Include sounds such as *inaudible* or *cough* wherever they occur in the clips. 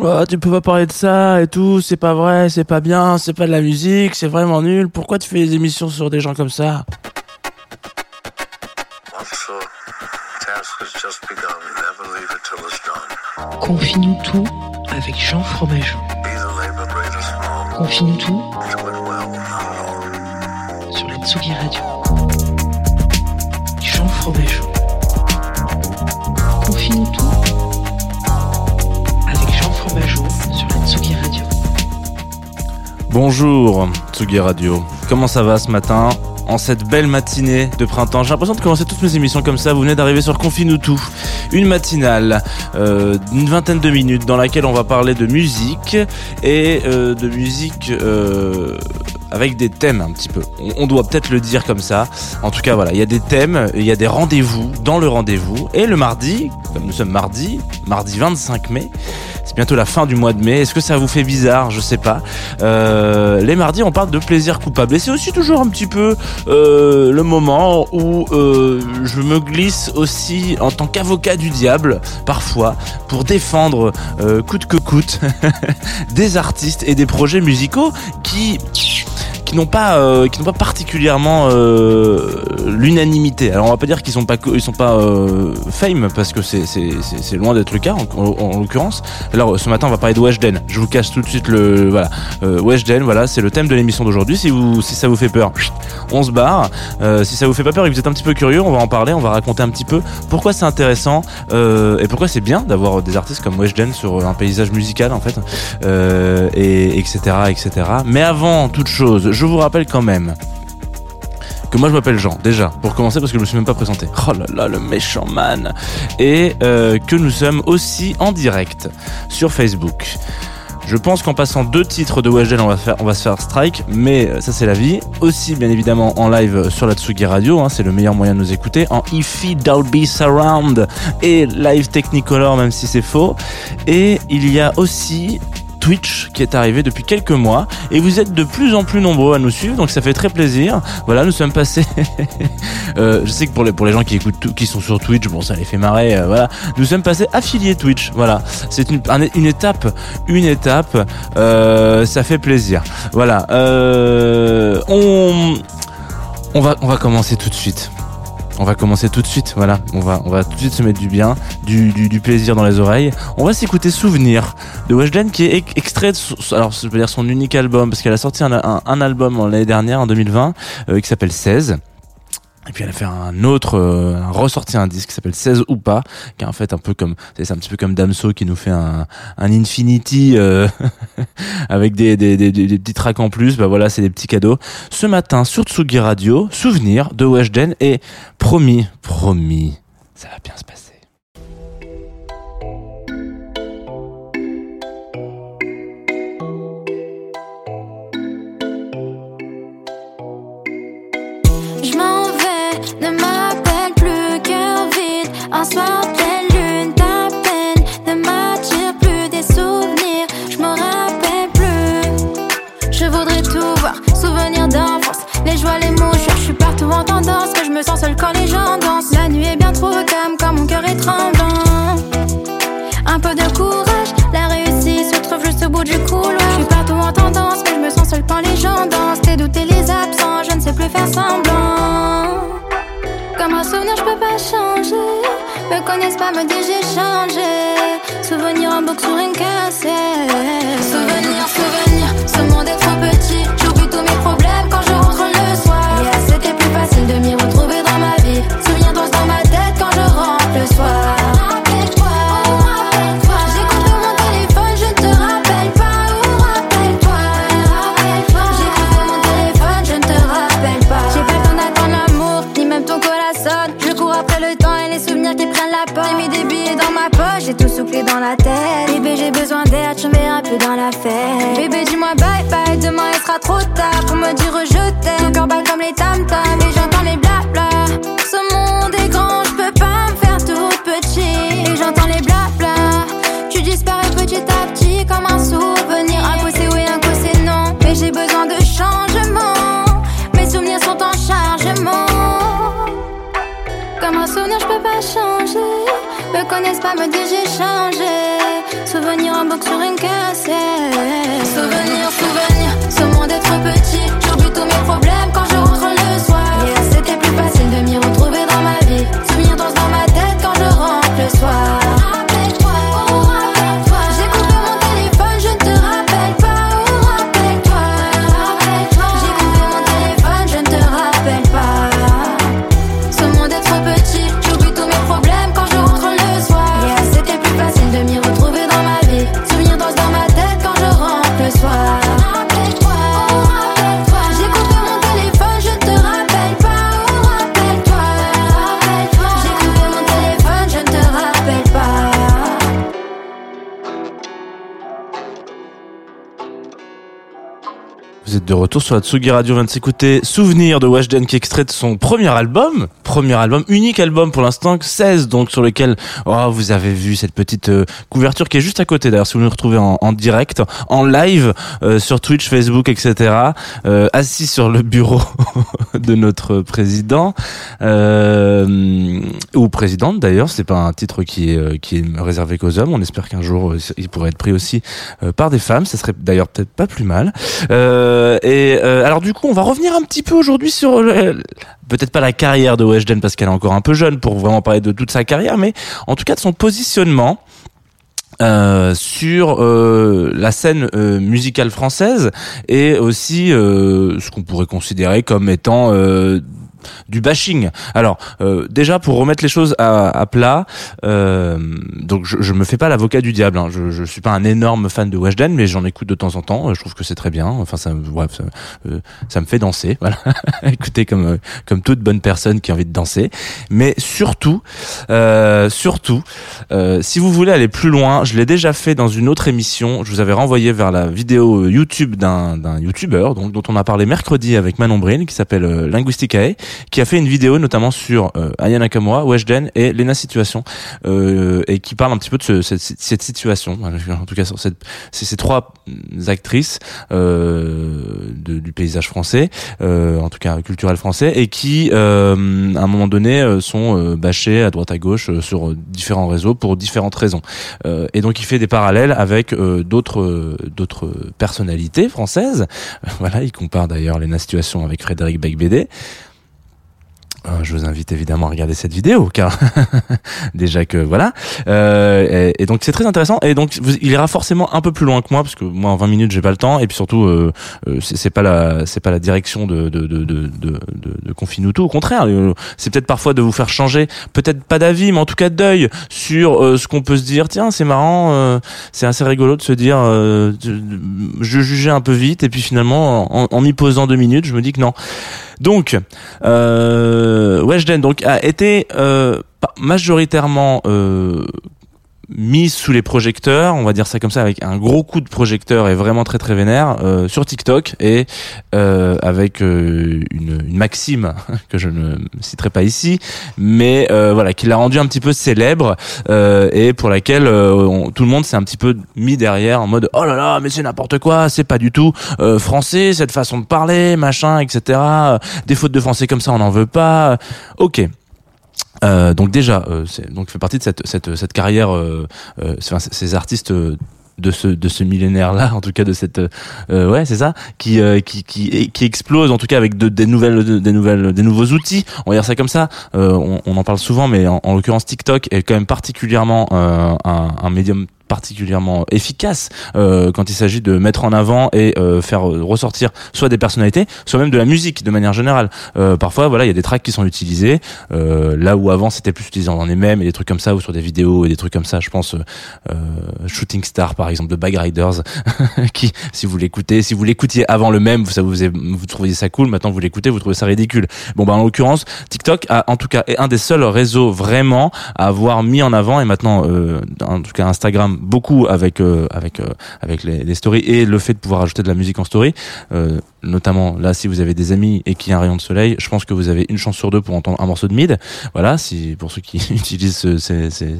Ouais, tu peux pas parler de ça et tout, c'est pas vrai, c'est pas bien, c'est pas de la musique, c'est vraiment nul. Pourquoi tu fais des émissions sur des gens comme ça? Confie-nous tout avec Jean Fromageau. Confie-nous tout sur la Tsugi Radio. Bonjour, Tsugi Radio. Comment ça va ce matin en cette belle matinée de printemps? J'ai l'impression de commencer toutes mes émissions comme ça. Vous venez d'arriver sur Confine-nous tout, une matinale euh, d'une vingtaine de minutes dans laquelle on va parler de musique et euh, de musique euh, avec des thèmes un petit peu. On, doit peut-être le dire comme ça. En tout cas, voilà, il y a des thèmes, il y a des rendez-vous dans le rendez-vous. Et le mardi, comme nous sommes mardi, mardi 25 mai, c'est bientôt la fin du mois de mai. Est-ce que ça vous fait bizarre? Je sais pas. Euh, les mardis, on parle de plaisir coupable. Et c'est aussi toujours un petit peu euh, le moment où euh, je me glisse aussi en tant qu'avocat du diable, parfois, pour défendre coûte que coûte *laughs* des artistes et des projets musicaux qui qui n'ont pas euh, qui n'ont pas particulièrement euh, l'unanimité. Alors on va pas dire qu'ils sont pas ils sont pas euh, fame parce que c'est c'est c'est loin d'être le cas en, en- en l'occurrence. Alors ce matin on va parler de Weshden. Je vous casse tout de suite le voilà Weshden. Voilà c'est le thème de l'émission d'aujourd'hui. Si vous si ça vous fait peur, on se barre. Si ça vous fait pas peur et que vous êtes un petit peu curieux, on va en parler. On va raconter un petit peu pourquoi c'est intéressant et pourquoi c'est bien d'avoir des artistes comme Weshden sur un paysage musical en fait et etc etc. Mais avant toute chose, je vous rappelle quand même que moi je m'appelle Jean déjà pour commencer parce que je me suis même pas présenté. Oh là là le méchant man et euh, que nous sommes aussi en direct sur Facebook. Je pense qu'en passant deux titres de Weshden, on va faire, on va se faire strike, mais euh, ça c'est la vie. Aussi, bien évidemment, en live sur la Tsugi Radio, hein, c'est le meilleur moyen de nous écouter, en IFI Dolby Surround et Live Technicolor, même si c'est faux. Et il y a aussi Twitch qui est arrivé depuis quelques mois et vous êtes de plus en plus nombreux à nous suivre donc ça fait très plaisir. Voilà nous sommes passés *laughs* euh, je sais que pour les gens qui écoutent qui sont sur Twitch bon ça les fait marrer euh, voilà. Nous sommes passés affiliés Twitch voilà. C'est une, un- une étape une étape euh, ça fait plaisir. Voilà on va on va commencer tout de suite on va commencer tout de suite, voilà. On va, on va tout de suite se mettre du bien, du, plaisir dans les oreilles. On va s'écouter Souvenir de Weshden qui est ex- extrait de, son- alors je veux dire son unique album parce qu'elle a sorti un, un, un album l'année dernière en 2020 euh, qui s'appelle 16. Et puis elle a fait un autre, euh, ressorti un disque qui s'appelle 16 ou pas, qui est en fait un peu comme, c'est un petit peu comme Damso qui nous fait un, Infinity euh, *laughs* avec des, des, des, des- des petits tracks en plus. Bah voilà, c'est des petits cadeaux. Ce matin sur Tsugi Radio, souvenir de Weshden et promis, promis, ça va bien se passer. Comme un souvenir, je peux pas changer. Me connaissent pas, me disent j'ai changé. Souvenir en boucle sur une cassette. Souvenir en boucle sur une cassette. Souvenir, souvenir, ce monde trop petit. J'oublie tous mes problèmes quand de retour sur la Tsugi Radio, on vient de s'écouter Souvenir de Weshden qui extrait de son premier album, premier album, unique album pour l'instant, 16 donc sur lequel oh, vous avez vu cette petite euh, couverture qui est juste à côté d'ailleurs si vous nous retrouvez en, direct, en live euh, sur Twitch, Facebook, etc. euh, assis sur le bureau *laughs* de notre président ou présidente d'ailleurs, c'est pas un titre qui est, qui est réservé qu'aux hommes, on espère qu'un jour il pourrait être pris aussi par des femmes, ça serait d'ailleurs peut-être pas plus mal. Et euh, alors du coup, on va revenir un petit peu aujourd'hui sur le- peut-être pas la carrière de Weshden parce qu'elle est encore un peu jeune pour vraiment parler de toute sa carrière, mais en tout cas de son positionnement. euh, sur euh, la scène euh, musicale française et aussi euh, ce qu'on pourrait considérer comme étant euh, du bashing. Alors euh, déjà pour remettre les choses à, à plat, euh, donc je, je me fais pas l'avocat du diable. hein. Je, je suis pas un énorme fan de Weshden, mais j'en écoute de temps en temps. Je trouve que c'est très bien. Enfin ça, ça, euh, ça me fait danser. *laughs* Voilà, écoutez comme euh, comme toute bonne personne qui a envie de danser. Mais surtout, euh, surtout, euh, si vous voulez aller plus loin, je l'ai déjà fait dans une autre émission. Je vous avais renvoyé vers la vidéo YouTube d'un d'un YouTuber donc dont on a parlé mercredi avec Manon Bril qui s'appelle Linguisticae, qui a fait une vidéo notamment sur euh, Aya Nakamura, Weshden et Lena Situation euh, et qui parle un petit peu de ce- cette, cette situation. En tout cas sur cette ces trois actrices euh, de- du paysage français, euh, en tout cas culturel français, et qui euh, à un moment donné euh, sont bâchées à droite à gauche sur différents réseaux pour différentes raisons. Et donc il fait des parallèles avec d'autres d'autres personnalités françaises. *laughs* voilà, il compare d'ailleurs Lena Situation avec Frédéric Becbédé. Euh, Je vous invite évidemment à regarder cette vidéo car *laughs* déjà que voilà. Euh, et, donc c'est très intéressant. Et donc il ira forcément un peu plus loin que moi parce que moi en 20 minutes j'ai pas le temps. Et puis surtout euh, euh, c'est pas la c'est pas la direction de de de de de, de, Confinuto au contraire. Euh, c'est peut-être parfois de vous faire changer peut-être pas d'avis mais en tout cas d'œil sur ce qu'on peut se dire. Tiens c'est marrant c'est assez rigolo de se dire je jugeais un peu vite et puis finalement en, en m'y posant deux minutes je me dis que non. Donc, euh, Weshden. Donc a été euh, majoritairement euh, mise sous les projecteurs, on va dire ça comme ça, avec un gros coup de projecteur et vraiment très très vénère euh, sur TikTok et euh, avec euh, une, une maxime *laughs* que je ne citerai pas ici, mais euh, voilà qui l'a rendu un petit peu célèbre euh, et pour laquelle euh, tout le monde s'est un petit peu mis derrière en mode oh là là mais c'est n'importe quoi, c'est pas du tout français cette façon de parler, machin, etc. Des fautes de français comme ça on n'en veut pas. Ok. Euh, donc déjà, euh, donc fait partie de cette cette cette carrière, euh, euh, ces artistes de ce de ce millénaire là en tout cas de cette euh, ouais c'est ça qui, euh, qui qui qui explose en tout cas avec de, des nouvelles de- des nouvelles des nouveaux outils on va dire ça comme ça. On, en parle souvent mais en, en l'occurrence TikTok est quand même particulièrement un, un médium particulièrement efficace euh, quand il s'agit de mettre en avant et euh, faire ressortir soit des personnalités soit même de la musique de manière générale. Euh, parfois voilà il y a des tracks qui sont utilisés euh, là où avant c'était plus utilisé dans les mêmes et des trucs comme ça ou sur des vidéos et des trucs comme ça. Je pense euh, Shooting Star par exemple de Bag Riders *laughs* qui si vous l'écoutez si vous l'écoutiez avant le même ça vous vous trouviez ça cool. Maintenant vous l'écoutez vous trouvez ça ridicule. Bon bah en l'occurrence TikTok a en tout cas est un des seuls réseaux vraiment à avoir mis en avant et maintenant euh, en tout cas Instagram beaucoup avec euh, avec euh, avec les, les stories et le fait de pouvoir ajouter de la musique en story euh, notamment là si vous avez des amis et qu'il y a un rayon de soleil je pense que vous avez une chance sur deux pour entendre un morceau de mid. Voilà si pour ceux qui *laughs* utilisent ce- ces, ces,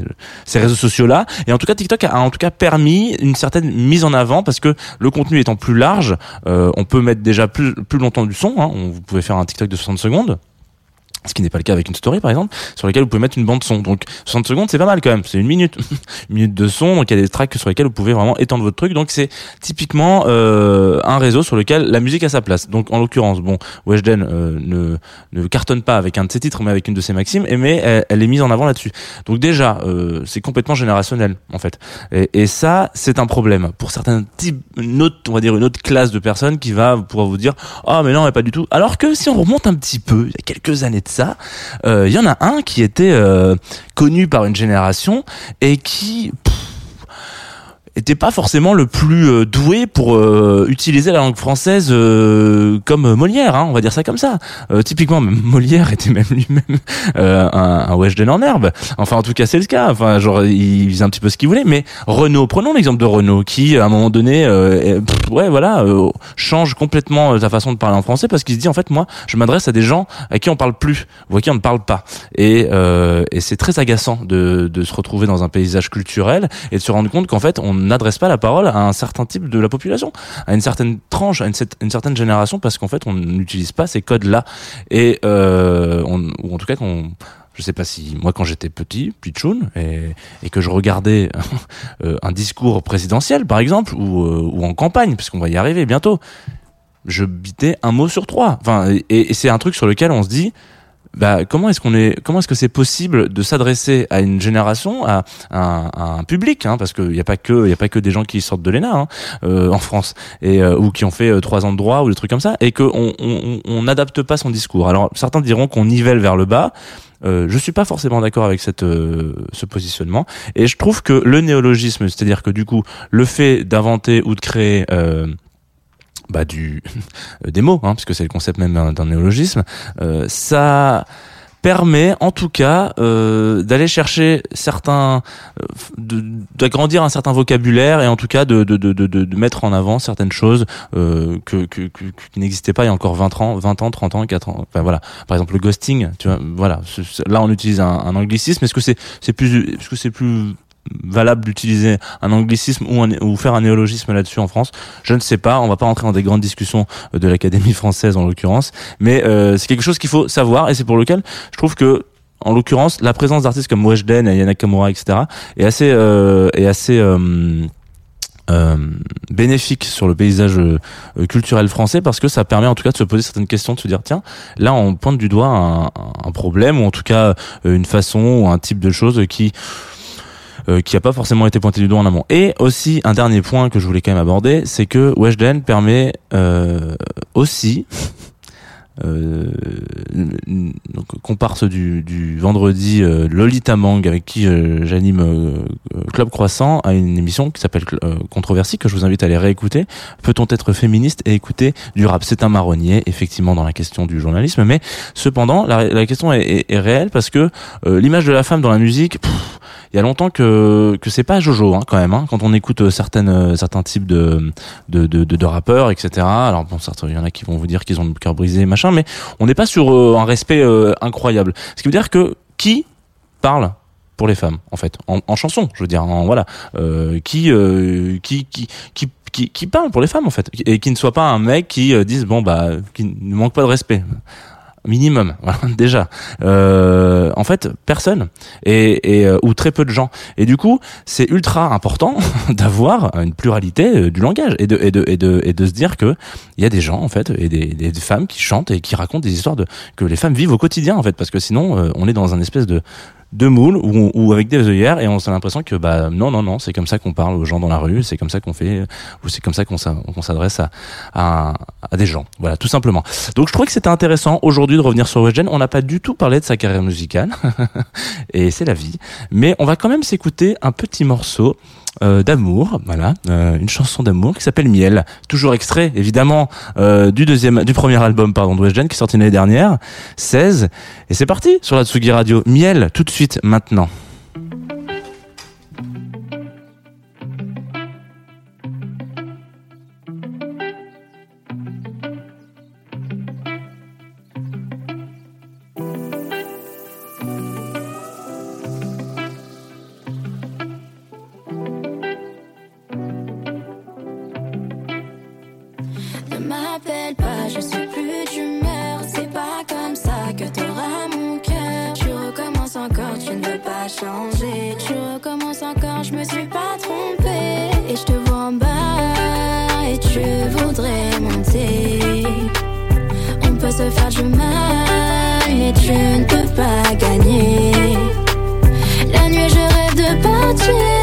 ces réseaux sociaux là et en tout cas TikTok a en tout cas permis une certaine mise en avant parce que le contenu étant plus large euh, on peut mettre déjà plus plus longtemps du son hein. On- vous pouvez faire un TikTok de 60 secondes ce qui n'est pas le cas avec une story par exemple sur laquelle vous pouvez mettre une bande son. Donc 60 secondes c'est pas mal quand même. C'est une minute. Une *laughs* minute de son. Donc il y a des tracks sur lesquels vous pouvez vraiment étendre votre truc. Donc c'est typiquement euh, un réseau sur lequel la musique a sa place. Donc en l'occurrence bon Weshden euh, ne ne cartonne pas avec un de ses titres mais avec une de ses maximes et mais elle, est mise en avant là-dessus. Donc déjà euh, c'est complètement générationnel en fait. Et, ça c'est un problème pour certains types une autre on va dire une autre classe de personnes qui va pouvoir vous dire ah mais non mais pas du tout alors que si on remonte un petit peu il y a quelques années ça euh, il y en a un qui était euh, connu par une génération et qui pff, était pas forcément le plus euh, doué pour euh, utiliser la langue française euh, comme Molière, hein, on va dire ça comme ça. Typiquement, *laughs* Molière était même lui-même un, un Weshden en herbe. Enfin, en tout cas, c'est le cas. Enfin, genre, il faisait un petit peu ce qu'il voulait. Mais Renault, prenons l'exemple de Renault, qui à un moment donné, ouais, voilà, change complètement sa façon de parler en français parce qu'il se dit en fait, moi, je m'adresse à des gens à qui on parle plus, ou à qui on ne parle pas. Et, c'est très agaçant de se retrouver dans un paysage culturel et de se rendre compte qu'en fait, on n'adresse pas la parole à un certain type de la population, à une certaine tranche, à une, cer- une certaine génération, parce qu'en fait, on n'utilise pas ces codes-là. Et euh, ou en tout cas qu'on je sais pas si moi quand j'étais petit, pitchoun, et, et que je regardais *laughs* euh, un discours présidentiel par exemple, ou, euh, ou en campagne, puisqu'on va y arriver bientôt, je bitais un mot sur trois. Enfin, et c'est un truc sur lequel on se dit, bah comment est-ce qu'on est, comment est-ce que c'est possible de s'adresser à une génération, à, à- à un public, hein, parce qu'il n'y a pas que, y a pas que des gens qui sortent de l'ENA hein, euh, en France et euh, ou qui ont fait euh, trois ans de droit ou des trucs comme ça, et qu'on on, on- on n'adapte pas son discours. Alors certains diront qu'on nivelle vers le bas. Euh, je suis pas forcément d'accord avec cette euh, ce positionnement et je trouve que le néologisme, c'est-à-dire que du coup le fait d'inventer ou de créer euh, bah, du des mots, hein, puisque c'est le concept même d'un néologisme, euh, ça permet en tout cas euh, d'aller chercher certains euh, d'agrandir un certain vocabulaire et en tout cas de, de, de, de, mettre en avant certaines choses euh, que, que, que- qui n'existaient pas il y a encore 20 ans 20 ans 30 ans 4 ans enfin voilà. Par exemple le ghosting tu vois voilà. Là on utilise un, un anglicisme. Est-ce que c'est c'est plus est-ce que c'est plus valable d'utiliser un anglicisme ou, un, ou faire un néologisme là-dessus en France. Je ne sais pas on va pas rentrer dans des grandes discussions euh, de l'Académie française en l'occurrence. Mais euh, c'est quelque chose qu'il faut savoir et c'est pour lequel je trouve que en l'occurrence la présence d'artistes comme Weshden et Yana Kamura etc est assez euh, est assez bénéfique sur le paysage culturel français parce que ça permet en tout cas de se poser certaines questions, de se dire tiens là on pointe du doigt un, problème ou en tout cas une façon ou un type de chose qui euh, qui a pas forcément été pointé du doigt en amont. Et aussi un dernier point que je voulais quand même aborder, c'est que Weshden permet euh, aussi euh, donc du, du vendredi euh, Lolita Mang avec qui euh, j'anime euh, Club Croissant à une émission qui s'appelle euh, Controversie que je vous invite à aller réécouter. Peut-on être féministe et écouter du rap? C'est un marronnier effectivement dans la question du journalisme, mais cependant la, question est, réelle parce que euh, l'image de la femme dans la musique, il y a longtemps que que c'est pas Jojo hein, quand même. Hein, quand on écoute euh, certaines euh, certains types de de, de, de, rappeurs, etc. Alors bon, certains, il y en a qui vont vous dire qu'ils ont le cœur brisé, machin, mais on n'est pas sur euh, un respect euh, incroyable. Ce qui veut dire que qui parle pour les femmes en fait? En, en chanson je veux dire en, voilà euh, qui, euh, qui qui qui qui qui parle pour les femmes en fait? Et qui ne soit pas un mec qui dise bon bah qui ne manque pas de respect minimum *laughs* voilà, déjà. Euh, en fait personne et, et euh, ou très peu de gens. Et du coup c'est ultra important *laughs* d'avoir une pluralité euh, du langage et de et de et de et de se dire que il y a des gens en fait et des, des, femmes qui chantent et qui racontent des histoires de que les femmes vivent au quotidien en fait parce que sinon euh, on est dans un espèce de de moule ou, ou avec des œillères et on a l'impression que bah non non non c'est comme ça qu'on parle aux gens dans la rue c'est comme ça qu'on fait ou c'est comme ça qu'on s'a- qu'on s'adresse à, à à des gens. Voilà tout simplement. Donc je trouvais que c'était intéressant aujourd'hui de revenir sur Weshden on n'a pas du tout parlé de sa carrière musicale. *laughs* Et c'est la vie. Mais on va quand même s'écouter un petit morceau euh, d'amour, voilà, euh, une chanson d'amour qui s'appelle Miel, toujours extrait évidemment euh, du deuxième, du premier album pardon de Weshden qui est sorti l'année dernière, 16, et c'est parti sur la Tsugi Radio. Miel, tout de suite maintenant. Je suis plus d'humeur. C'est pas comme ça que t'auras mon cœur. Tu recommences encore, tu ne veux pas changer. Tu recommences encore, je me suis pas trompée. Et je te vois en bas et tu voudrais monter. On peut se faire du mal, mais tu ne peux pas gagner. La nuit, je rêve de partir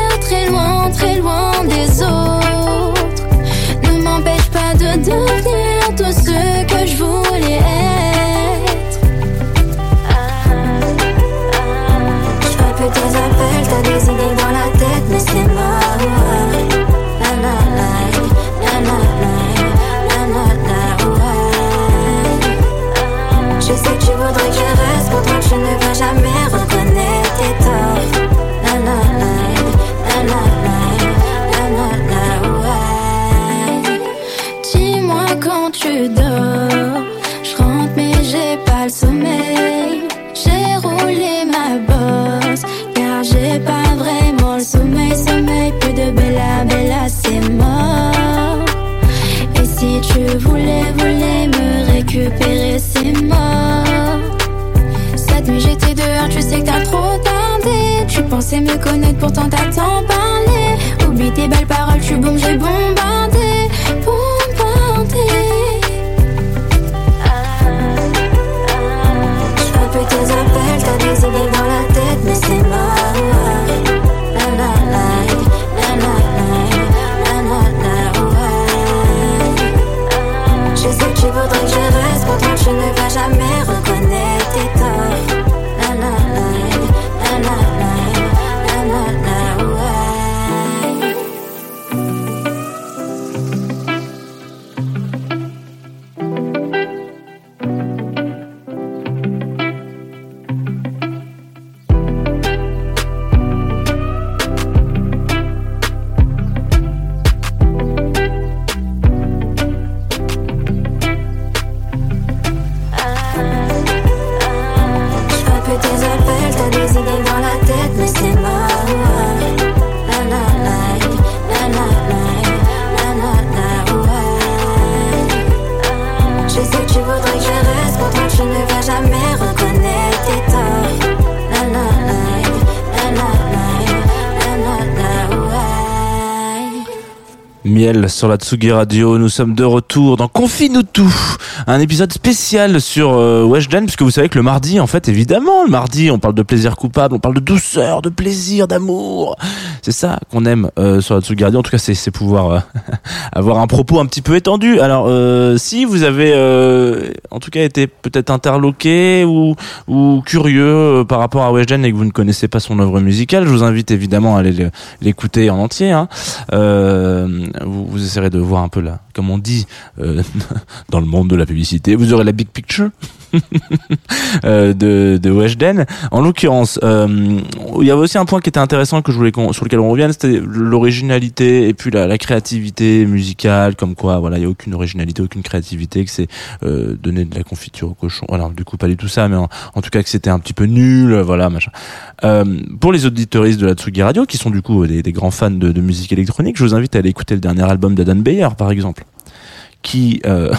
pensais me connaître, pourtant t'as tant parlé. Oublie tes belles paroles, tu bombes, j'ai. Bombardé. Sur la Tsugi Radio, nous sommes de retour dans Confine-nous tout, un épisode spécial sur euh, Weshden, puisque vous savez que le mardi, en fait, évidemment, le mardi, on parle de plaisir coupable, on parle de douceur, de plaisir, d'amour. C'est ça qu'on aime euh, sur la Tsugi Radio. En tout cas, c'est pouvoir euh, *laughs* avoir un propos un petit peu étendu. Alors, euh, si vous avez, en tout cas, été peut-être interloqué ou, curieux par rapport à Weshden et que vous ne connaissez pas son œuvre musicale, je vous invite évidemment à aller le- l'écouter en entier. Hein. Vous, vous essaierez de voir un peu là, comme on dit euh, *laughs* dans le monde de la publicité, vous aurez la big picture? *laughs* de, de Weshden. En l'occurrence, euh, il y avait aussi un point qui était intéressant que je voulais sur lequel on revienne, c'était l'originalité et puis la, créativité musicale, comme quoi, voilà, il y a aucune originalité, aucune créativité, que c'est euh, donner de la confiture au cochon. Alors du coup, pas du tout ça, mais en, tout cas que c'était un petit peu nul, voilà, machin. Euh, pour les auditoristes de la Tsugi Radio, qui sont du coup des, grands fans de, de musique électronique, je vous invite à aller écouter le dernier album d'Adam Beyer, par exemple, qui euh,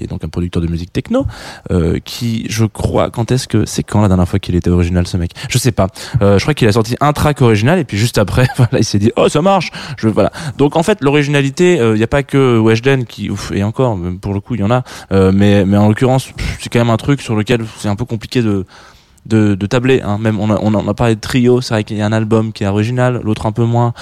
qui est donc un producteur de musique techno, euh, qui, je crois, quand est-ce que c'est quand la dernière fois qu'il était original ce mec? Je sais pas. Euh, je crois qu'il a sorti un track original et puis juste après, *laughs* voilà, il s'est dit oh ça marche. Je voilà. Donc en fait, l'originalité, il n'y a pas que Weshden qui, ouf, et encore, pour le coup, il y en a, euh, mais mais en l'occurrence, c'est quand même un truc sur lequel c'est un peu compliqué de de, tabler. Hein. Même on a, on a parlé de trio, c'est vrai qu'il y a un album qui est original, l'autre un peu moins.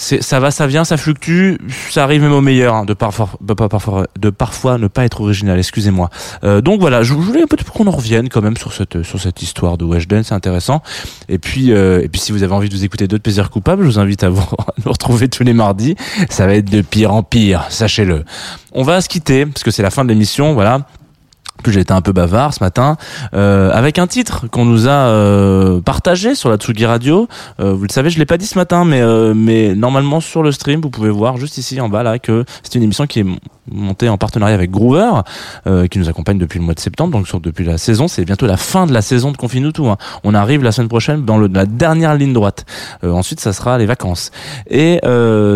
Ça va, ça vient, ça fluctue, ça arrive même au meilleur hein, de, parfois, parfois, de parfois ne pas être original, excusez-moi. Euh, donc voilà, je, je voulais un peu qu'on en revienne quand même sur cette, sur cette histoire de Weshden, c'est intéressant. Et puis, euh, et puis si vous avez envie de vous écouter d'autres plaisirs coupables, je vous invite à vous, *laughs* à nous retrouver tous les mardis. Ça va être de pire en pire, sachez-le. On va se quitter, parce que c'est la fin de l'émission, voilà que j'ai été un peu bavard ce matin, euh, avec un titre qu'on nous a euh, partagé sur la Tsugi Radio. Euh, vous le savez, je l'ai pas dit ce matin, mais euh, mais normalement sur le stream, vous pouvez voir juste ici en bas là que c'est une émission qui est montée en partenariat avec Groover, euh, qui nous accompagne depuis le mois de septembre, donc sur, depuis la saison. C'est bientôt la fin de la saison de Confine. Hein. On arrive la semaine prochaine dans la dernière ligne droite. Euh, ensuite, ça sera les vacances. Et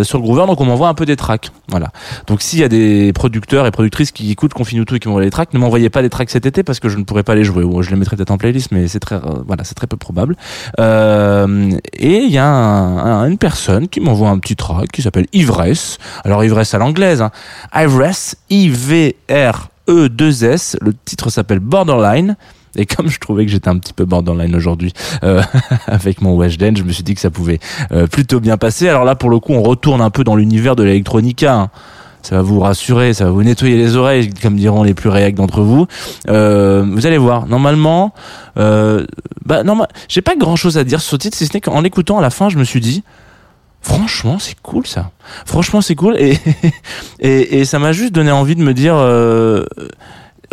sur Groover, donc on m'envoie un peu des tracks. Voilà. Donc s'il y a des producteurs et productrices qui écoutent Confine et qui m'envoient des tracks, ne m'envoyez pas des tracks cet été parce que je ne pourrais pas les jouer. Ou je les mettrai peut-être en playlist, mais c'est très, euh, voilà, c'est très peu probable. Euh, et il y a un- un- une personne qui m'envoie un petit track qui s'appelle Ivresse. Alors Ivresse à l'anglaise, hein. Ivresse, I-V-R-E-2-S. Le titre s'appelle Borderline. Et comme je trouvais que j'étais un petit peu borderline aujourd'hui euh, *laughs* avec mon Weshden, je me suis dit que ça pouvait plutôt bien passer. Alors là, pour le coup, on retourne un peu dans l'univers de l'électronica. hein. Ça va vous rassurer, ça va vous nettoyer les oreilles, comme diront les plus réacs d'entre vous. Euh, vous allez voir. Normalement, euh, bah j'ai pas grand chose à dire sur ce titre, si ce n'est qu'en l'écoutant à la fin, je me suis dit, franchement, c'est cool ça. Franchement, c'est cool et *laughs* et, et ça m'a juste donné envie de me dire. Euh,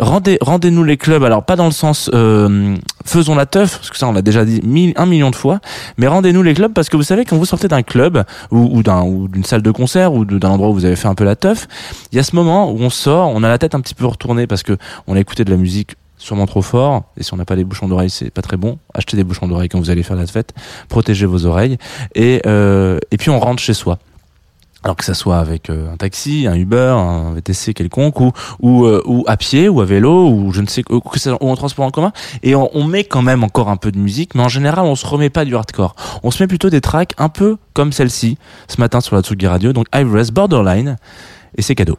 Rendez, rendez-nous les clubs, alors pas dans le sens euh, faisons la teuf, parce que ça on l'a déjà dit mille, un million de fois, mais rendez-nous les clubs parce que vous savez quand vous sortez d'un club ou, ou d'un ou d'une salle de concert ou d'un endroit où vous avez fait un peu la teuf, il y a ce moment où on sort, on a la tête un petit peu retournée parce que on a écouté de la musique sûrement trop fort et si on n'a pas des bouchons d'oreilles c'est pas très bon. Achetez des bouchons d'oreilles quand vous allez faire la fête protégez vos oreilles et euh, et puis on rentre chez soi alors que ça soit avec euh, un taxi, un Uber, un VTC quelconque, ou ou, euh, ou à pied, ou à vélo, ou je ne sais que ou en transport en commun, et on, on met quand même encore un peu de musique, mais en général on se remet pas du hardcore. On se met plutôt des tracks un peu comme celle-ci ce matin sur la Tsugi Radio, donc Ivress Borderline, et c'est cadeau.